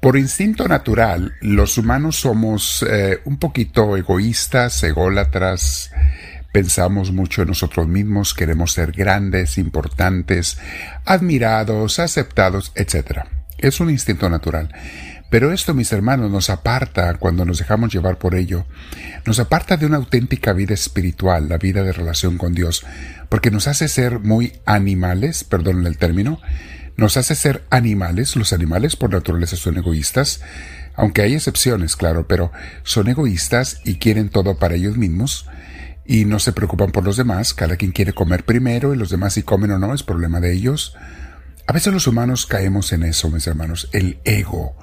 Por instinto natural, los humanos somos eh, un poquito egoístas, ególatras, pensamos mucho en nosotros mismos, queremos ser grandes, importantes, admirados, aceptados, etc. Es un instinto natural. Pero esto, mis hermanos, nos aparta cuando nos dejamos llevar por ello, nos aparta de una auténtica vida espiritual, la vida de relación con Dios, porque nos hace ser muy animales, perdón el término, nos hace ser animales, los animales por naturaleza son egoístas, aunque hay excepciones, claro, pero son egoístas y quieren todo para ellos mismos y no se preocupan por los demás, cada quien quiere comer primero y los demás si comen o no es problema de ellos. A veces los humanos caemos en eso, mis hermanos, el ego,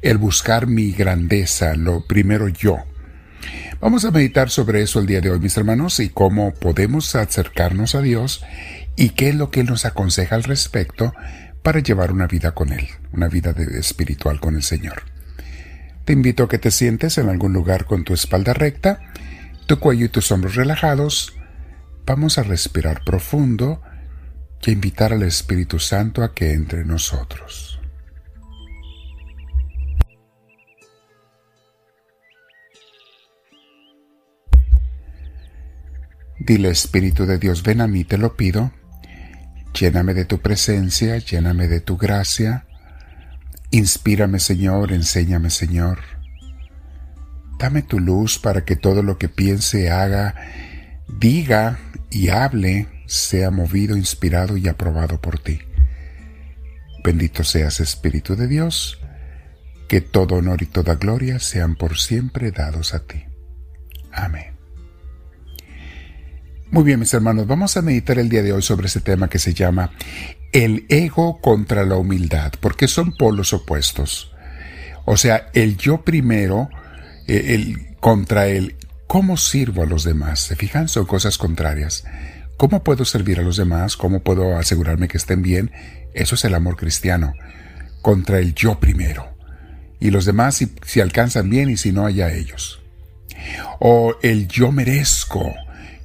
el buscar mi grandeza, lo primero yo. Vamos a meditar sobre eso el día de hoy, mis hermanos, y cómo podemos acercarnos a Dios y qué es lo que Él nos aconseja al respecto para llevar una vida con Él, una vida espiritual con el Señor. Te invito a que te sientes en algún lugar con tu espalda recta, tu cuello y tus hombros relajados. Vamos a respirar profundo y a invitar al Espíritu Santo a que entre nosotros. Dile Espíritu de Dios, ven a mí, te lo pido Lléname de tu presencia, lléname de tu gracia. Inspírame, Señor, enséñame, Señor. Dame tu luz para que todo lo que piense, haga, diga y hable sea movido, inspirado y aprobado por ti. Bendito seas, Espíritu de Dios, que todo honor y toda gloria sean por siempre dados a ti. Amén. Muy bien, mis hermanos, vamos a meditar el día de hoy sobre este tema que se llama el ego contra la humildad, porque son polos opuestos. O sea, el yo primero, eh, el contra el cómo sirvo a los demás. ¿Se fijan? Son cosas contrarias. ¿Cómo puedo servir a los demás? ¿Cómo puedo asegurarme que estén bien? Eso es el amor cristiano. Contra el yo primero. Y los demás si, si alcanzan bien y si no, allá ellos. O el yo merezco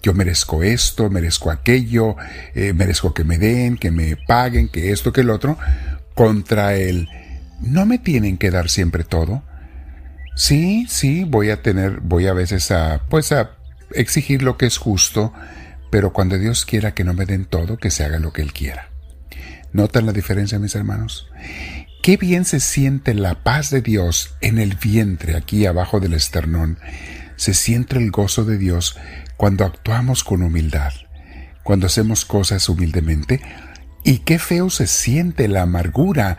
yo merezco esto, merezco aquello, eh, merezco que me den, que me paguen, que esto, que el otro, contra él. no me tienen que dar siempre todo. Sí, sí, voy a tener, voy a veces a, pues a exigir lo que es justo, pero cuando Dios quiera que no me den todo, que se haga lo que Él quiera. ¿Notan la diferencia, mis hermanos? Qué bien se siente la paz de Dios en el vientre, aquí abajo del esternón. Se siente el gozo de Dios cuando actuamos con humildad, cuando hacemos cosas humildemente, y qué feo se siente la amargura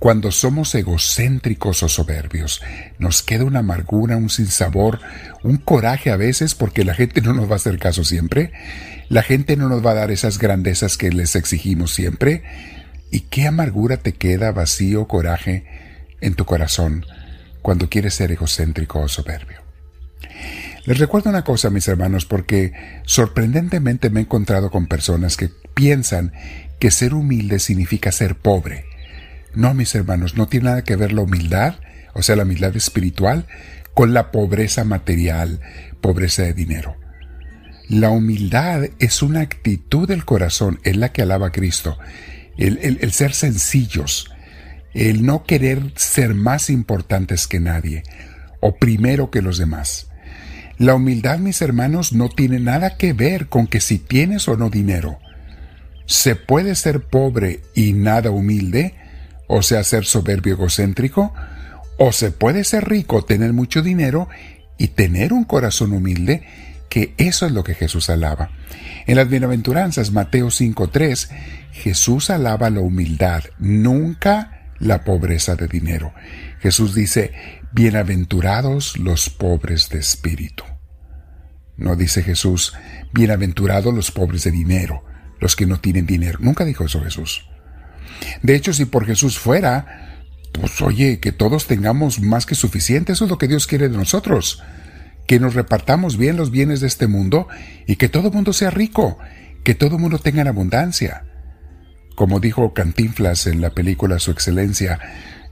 cuando somos egocéntricos o soberbios. Nos queda una amargura, un sinsabor, un coraje a veces porque la gente no nos va a hacer caso siempre, la gente no nos va a dar esas grandezas que les exigimos siempre. ¿Y qué amargura te queda, vacío, coraje en tu corazón cuando quieres ser egocéntrico o soberbio? Les recuerdo una cosa, mis hermanos, porque sorprendentemente me he encontrado con personas que piensan que ser humilde significa ser pobre. No, mis hermanos, no tiene nada que ver la humildad, o sea, la humildad espiritual, con la pobreza material, pobreza de dinero. La humildad es una actitud del corazón, es la que alaba a Cristo, el, el ser sencillos, el no querer ser más importantes que nadie, o primero que los demás. La humildad, mis hermanos, no tiene nada que ver con que si tienes o no dinero. Se puede ser pobre y nada humilde, o sea, ser soberbio egocéntrico, o se puede ser rico, tener mucho dinero y tener un corazón humilde, que eso es lo que Jesús alaba. En las bienaventuranzas, Mateo 5.3, Jesús alaba la humildad, nunca la pobreza de dinero. Jesús dice, bienaventurados los pobres de espíritu. No dice Jesús, bienaventurados los pobres de dinero, los que no tienen dinero. Nunca dijo eso Jesús. De hecho, si por Jesús fuera, pues oye, que todos tengamos más que suficiente, eso es lo que Dios quiere de nosotros. Que nos repartamos bien los bienes de este mundo y que todo mundo sea rico, que todo mundo tenga abundancia. Como dijo Cantinflas en la película Su Excelencia,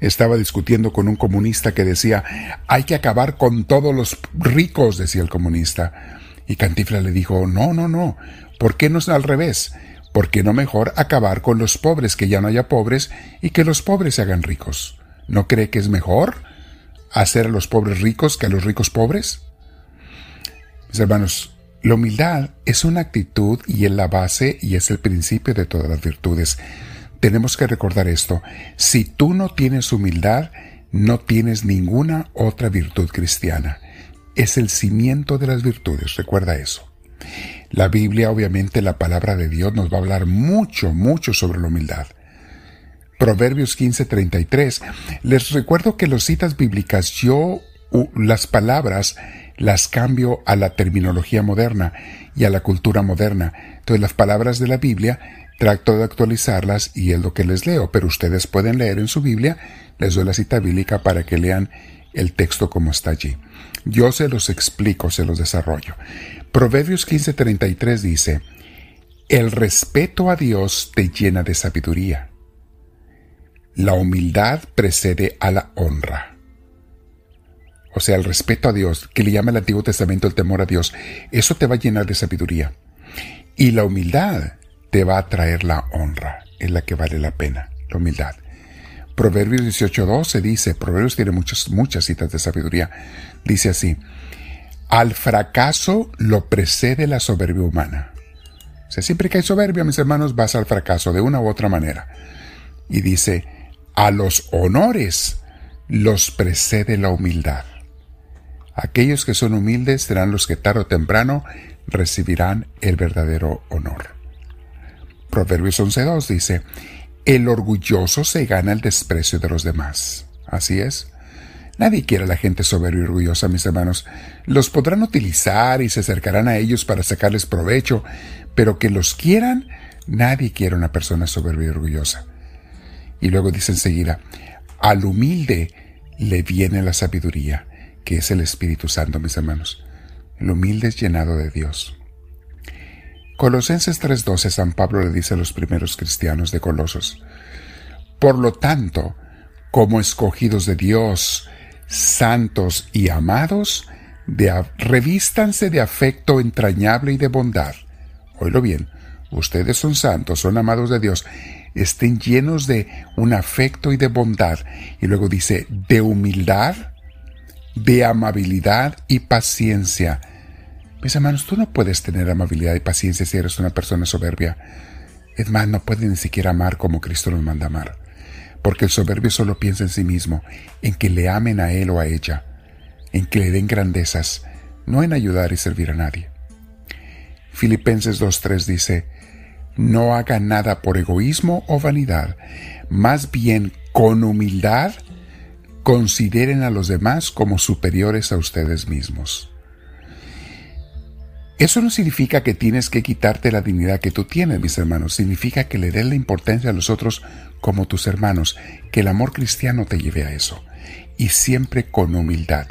estaba discutiendo con un comunista que decía, hay que acabar con todos los ricos, decía el comunista. Y Cantifla le dijo, no, no, no, ¿por qué no es al revés? ¿Por qué no mejor acabar con los pobres, que ya no haya pobres, y que los pobres se hagan ricos? ¿No cree que es mejor hacer a los pobres ricos que a los ricos pobres? Mis hermanos, la humildad es una actitud y es la base y es el principio de todas las virtudes. Tenemos que recordar esto. Si tú no tienes humildad, no tienes ninguna otra virtud cristiana. Es el cimiento de las virtudes, recuerda eso. La Biblia, obviamente, la palabra de Dios nos va a hablar mucho, mucho sobre la humildad. Proverbios 15:33. Les recuerdo que los citas bíblicas yo las palabras las cambio a la terminología moderna y a la cultura moderna. Entonces las palabras de la Biblia trato de actualizarlas y es lo que les leo, pero ustedes pueden leer en su Biblia, les doy la cita bíblica para que lean el texto como está allí. Yo se los explico, se los desarrollo. Proverbios 15:33 dice, El respeto a Dios te llena de sabiduría. La humildad precede a la honra. O sea, el respeto a Dios, que le llama el Antiguo Testamento el temor a Dios, eso te va a llenar de sabiduría. Y la humildad te va a traer la honra, es la que vale la pena, la humildad. Proverbios 18.12 dice, Proverbios tiene muchas, muchas citas de sabiduría, dice así, al fracaso lo precede la soberbia humana. O sea, siempre que hay soberbia, mis hermanos, vas al fracaso de una u otra manera. Y dice, a los honores los precede la humildad. Aquellos que son humildes serán los que tarde o temprano recibirán el verdadero honor. Proverbios 11.2 dice, el orgulloso se gana el desprecio de los demás. Así es. Nadie quiere a la gente soberbia y orgullosa, mis hermanos. Los podrán utilizar y se acercarán a ellos para sacarles provecho, pero que los quieran, nadie quiere una persona soberbia y orgullosa. Y luego dice enseguida, al humilde le viene la sabiduría, que es el Espíritu Santo, mis hermanos. El humilde es llenado de Dios. Colosenses 3:12 San Pablo le dice a los primeros cristianos de Colosos, Por lo tanto, como escogidos de Dios, santos y amados, de, revístanse de afecto entrañable y de bondad. Oílo bien, ustedes son santos, son amados de Dios, estén llenos de un afecto y de bondad. Y luego dice, de humildad, de amabilidad y paciencia. Mis hermanos, tú no puedes tener amabilidad y paciencia si eres una persona soberbia. Es más, no puedes ni siquiera amar como Cristo nos manda amar. Porque el soberbio solo piensa en sí mismo, en que le amen a él o a ella, en que le den grandezas, no en ayudar y servir a nadie. Filipenses 2.3 dice, no hagan nada por egoísmo o vanidad, más bien con humildad consideren a los demás como superiores a ustedes mismos. Eso no significa que tienes que quitarte la dignidad que tú tienes, mis hermanos. Significa que le des la importancia a los otros como tus hermanos, que el amor cristiano te lleve a eso. Y siempre con humildad.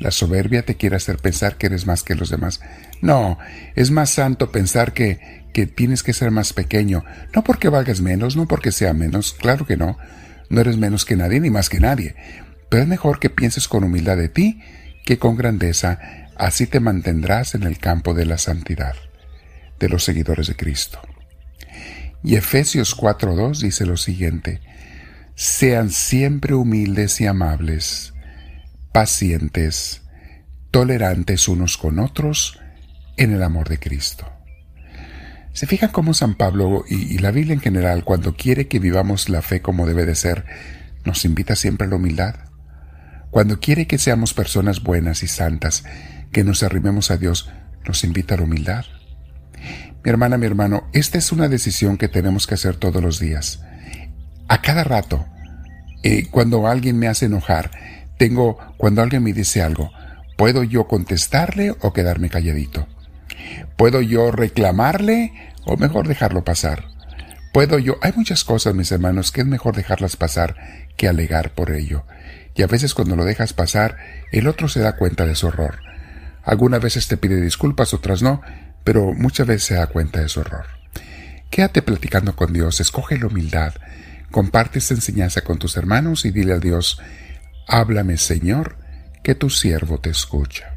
La soberbia te quiere hacer pensar que eres más que los demás. No, es más santo pensar que, que tienes que ser más pequeño, no porque valgas menos, no porque sea menos, claro que no, no eres menos que nadie ni más que nadie, pero es mejor que pienses con humildad de ti que con grandeza, así te mantendrás en el campo de la santidad, de los seguidores de Cristo. Y Efesios 4.2 dice lo siguiente, sean siempre humildes y amables, pacientes, tolerantes unos con otros en el amor de Cristo. ¿Se fijan cómo San Pablo y, la Biblia en general, cuando quiere que vivamos la fe como debe de ser, nos invita siempre a la humildad? Cuando quiere que seamos personas buenas y santas, que nos arrimemos a Dios, nos invita a la humildad. Mi hermana, mi hermano, esta es una decisión que tenemos que hacer todos los días. A cada rato, eh, cuando alguien me hace enojar, tengo, cuando alguien me dice algo, ¿puedo yo contestarle o quedarme calladito? ¿Puedo yo reclamarle o mejor dejarlo pasar? ¿Puedo yo? Hay muchas cosas, mis hermanos, que es mejor dejarlas pasar que alegar por ello. Y a veces cuando lo dejas pasar, el otro se da cuenta de su error. Algunas veces te pide disculpas, otras no, pero muchas veces se da cuenta de su error. Quédate platicando con Dios, escoge la humildad, comparte esta enseñanza con tus hermanos y dile a Dios, háblame Señor, que tu siervo te escucha.